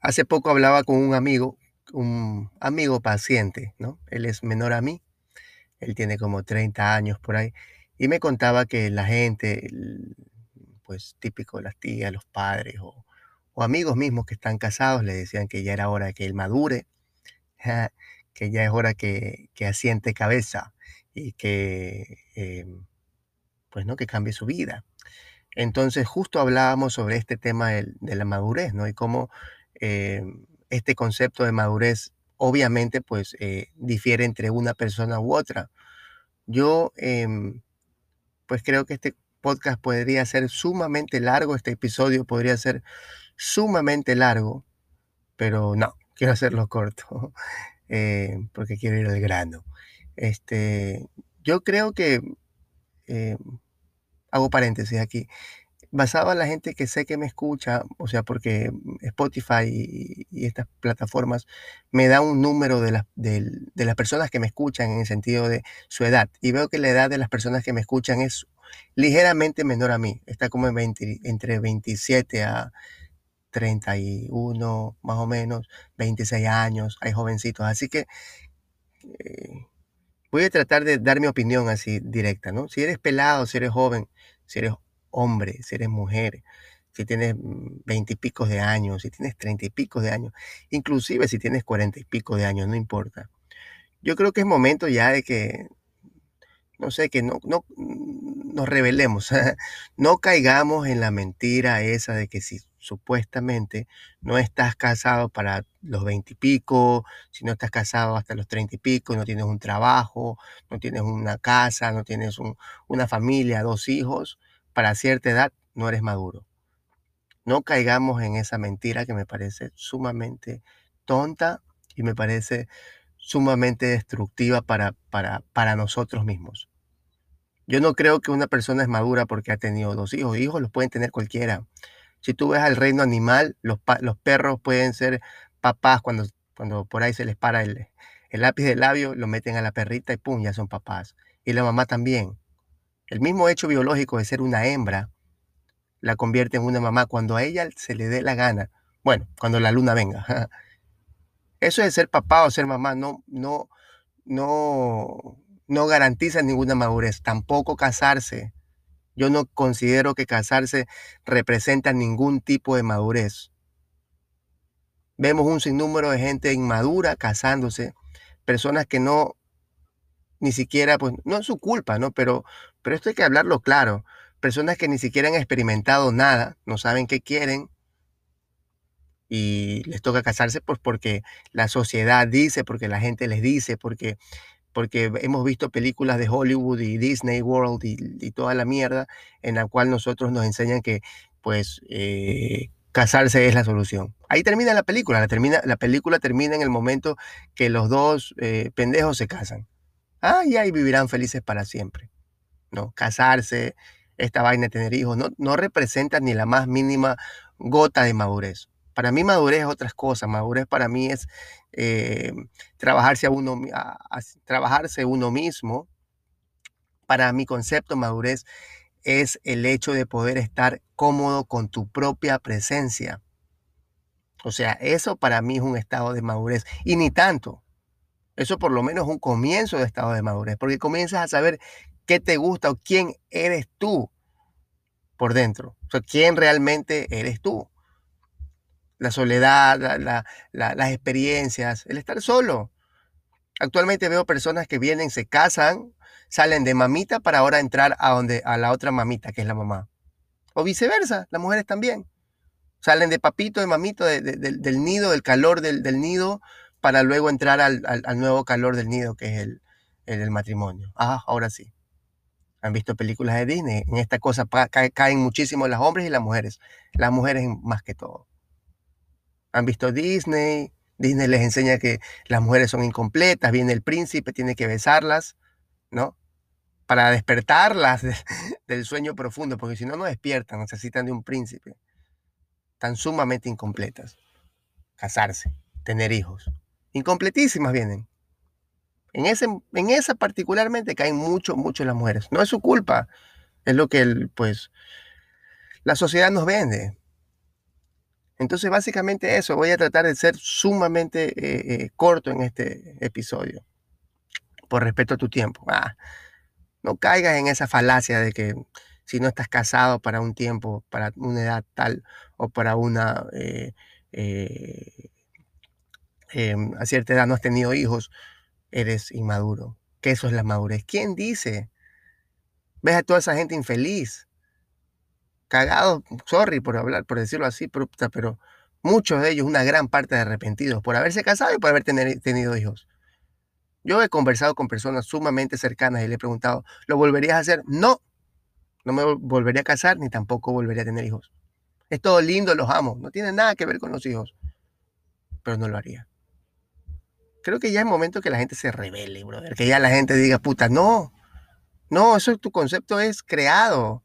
Hace poco hablaba con un amigo, un amigo paciente, ¿no? Él es menor a mí, él tiene como 30 años por ahí, y me contaba que la gente, pues típico, las tías, los padres o, amigos mismos que están casados, le decían que ya era hora que él madure, que ya es hora que, asiente cabeza y que, em, pues, ¿no? Que cambie su vida. Entonces, justo hablábamos sobre este tema de, la madurez, ¿no? Y cómo em, este concepto de madurez, obviamente, pues, eh, difiere entre una persona u otra. Yo, em, pues creo que este podcast podría ser sumamente largo, este episodio podría ser sumamente largo, pero no, quiero hacerlo corto, eh, porque quiero ir al grano. Este, yo creo que, eh, hago paréntesis aquí, basado en la gente que sé que me escucha, o sea, porque Spotify y, estas plataformas me dan un número de, de, las personas que me escuchan en el sentido de su edad. Y veo que la edad de las personas que me escuchan es ligeramente menor a mí. Está como en entre 27 a 31, más o menos, 26 años, hay jovencitos. Así que eh, voy a tratar de dar mi opinión así directa, ¿no? Si eres pelado, si eres joven, si eres hombre, si eres mujer, si tienes mm, pico de años, si tienes treinta y pico de años, inclusive si tienes cuarenta y pico de años, no importa. Yo creo que es momento ya de que, no sé, que no, no nos revelemos, no caigamos en la mentira esa de que si supuestamente no estás casado para los veinte y pico, si no estás casado hasta los treinta y pico, no tienes un trabajo, no tienes una casa, no tienes una familia, dos hijos, para cierta edad no eres maduro. No caigamos en esa mentira que me parece sumamente tonta y me parece sumamente destructiva para, para, para nosotros mismos. Yo no creo que una persona es madura porque ha tenido dos hijos. Hijos los pueden tener cualquiera. Si tú ves al reino animal, los, los perros pueden ser papás cuando, cuando por ahí se les para el, el lápiz de labio, lo meten a la perrita y pum, ya son papás. Y la mamá también. El mismo hecho biológico de ser una hembra la convierte en una mamá cuando a ella se le dé la gana. Bueno, cuando la luna venga. Eso de ser papá o ser mamá no, no, no, no garantiza ninguna madurez. Tampoco casarse. Yo no considero que casarse representa ningún tipo de madurez. Vemos un sinnúmero de gente inmadura casándose, personas que no ni siquiera, pues no es su culpa, ¿no? Pero, pero esto hay que hablarlo claro. Personas que ni siquiera han experimentado nada, no saben qué quieren y les toca casarse pues porque la sociedad dice, porque la gente les dice, porque, porque hemos visto películas de Hollywood y Disney World y, toda la mierda en la cual nosotros nos enseñan que pues eh, casarse es la solución. Ahí termina la película, la, termina, la película termina en el momento que los dos eh, pendejos se casan. Ah, y ahí vivirán felices para siempre. No, casarse, esta vaina tener hijos, no, no representa ni la más mínima gota de madurez. Para mí madurez es otras cosas. Madurez para mí es eh, trabajarse, a uno, trabajarse uno mismo. Para mi concepto madurez es el hecho de poder estar cómodo con tu propia presencia. O sea, eso para mí es un estado de madurez. Y ni tanto. Eso por lo menos es un comienzo de estado de madurez, porque comienzas a saber qué te gusta o quién eres tú por dentro. O sea, quién realmente eres tú. La soledad, las experiencias, el estar solo. Actualmente veo personas que vienen, se casan, salen de mamita para ahora entrar a, donde, a la otra mamita, que es la mamá. O viceversa, las mujeres también. Salen de papito, de mamito, del nido, del calor del, del nido, para luego entrar al, nuevo calor del nido que es el, el, matrimonio. Ah, ahora sí. Han visto películas de Disney. En esta cosa caen muchísimo los hombres y las mujeres. Las mujeres más que todo. Han visto Disney, Disney les enseña que las mujeres son incompletas, viene el príncipe, tiene que besarlas, ¿no? Para despertarlas del sueño profundo, porque si no, no despiertan, necesitan de un príncipe. Tan sumamente incompletas. Casarse, tener hijos. Incompletísimas vienen. En, ese, en esa particularmente caen mucho, mucho las mujeres. No es su culpa. Es lo que el, pues, la sociedad nos vende. Entonces, básicamente eso, voy a tratar de ser sumamente eh, eh, corto en este episodio, por respeto a tu tiempo. Ah, no caigas en esa falacia de que si no estás casado para un tiempo, para una edad tal o para una, eh, em, a cierta edad no has tenido hijos, eres inmaduro. Que eso es la madurez. ¿Quién dice? Ves a toda esa gente infeliz cagados, sorry por hablar, por decirlo así, pero, muchos de ellos, una gran parte arrepentidos por haberse casado y por haber tenido hijos. Yo he conversado con personas sumamente cercanas y le he preguntado, ¿lo volverías a hacer? No, no me volvería a casar ni tampoco volvería a tener hijos. Es todo lindo, los amo, no tiene nada que ver con los hijos, pero no lo haría. Creo que ya es momento que la gente se revele, brother, que ya la gente diga, puta, no, no, eso tu concepto es creado.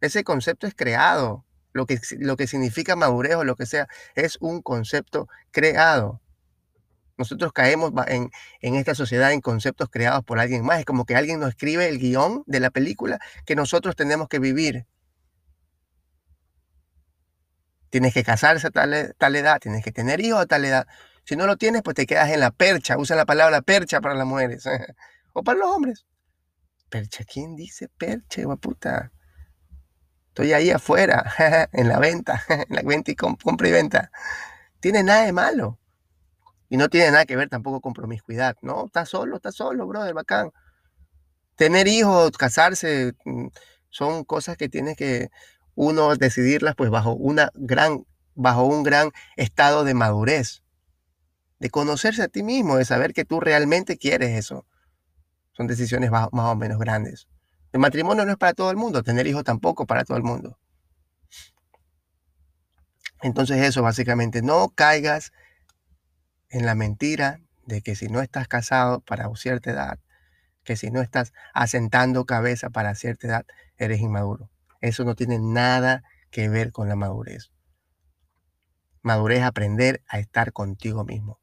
Ese concepto es creado. Lo que, lo que significa madurez o lo que sea, es un concepto creado. Nosotros caemos en, en esta sociedad en conceptos creados por alguien más. Es como que alguien nos escribe el guion de la película que nosotros tenemos que vivir. Tienes que casarse a tal, tal edad, tienes que tener hijos a tal edad. Si no lo tienes, pues te quedas en la percha. Usa la palabra percha para las mujeres. o para los hombres. Percha, ¿quién dice percha, puta? Estoy ahí afuera, en la venta, en la venta y compra y venta. Tiene nada de malo. Y no tiene nada que ver tampoco con promiscuidad. No, está solo, está solo, brother, bacán. Tener hijos, casarse, mm, son cosas que tiene que uno decidirlas pues bajo una gran, bajo un gran estado de madurez. De conocerse a ti mismo, de saber que tú realmente quieres eso. Son decisiones más o menos grandes. El matrimonio no es para todo el mundo, tener hijos tampoco para todo el mundo. Entonces eso básicamente, no caigas en la mentira de que si no estás casado para cierta edad, que si no estás asentando cabeza para cierta edad, eres inmaduro. Eso no tiene nada que ver con la madurez. Madurez es aprender a estar contigo mismo.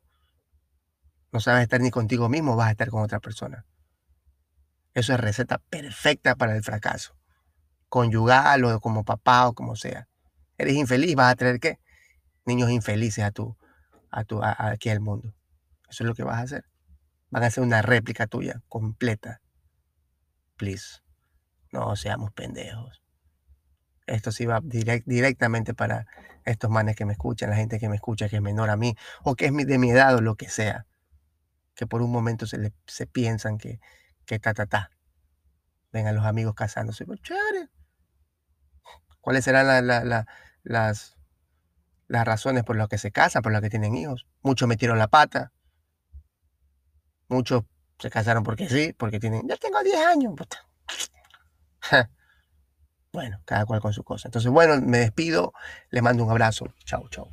No sabes estar ni contigo mismo, vas a estar con otra persona. Eso es receta perfecta para el fracaso. Conyugal o como papá o como sea. Eres infeliz, vas a traer qué? Niños infelices a tu, a tu, aquí al mundo. Eso es lo que vas a hacer. Van a hacer una réplica tuya completa. Please. No seamos pendejos. Esto sí va directamente para estos manes que me escuchan, la gente que me escucha, que es menor a mí, o que es de mi edad o lo que sea. Que por un momento se, se piensan que, que ta, ta, ta. Vengan los amigos casándose. Chévere. ¿Cuáles serán las, las razones por las que se casan, por las que tienen hijos? Muchos metieron la pata. Muchos se casaron porque sí, porque tienen. Ya tengo 10 años. Bueno, cada cual con su cosa. Entonces, bueno, me despido. Les mando un abrazo. Chau, chau.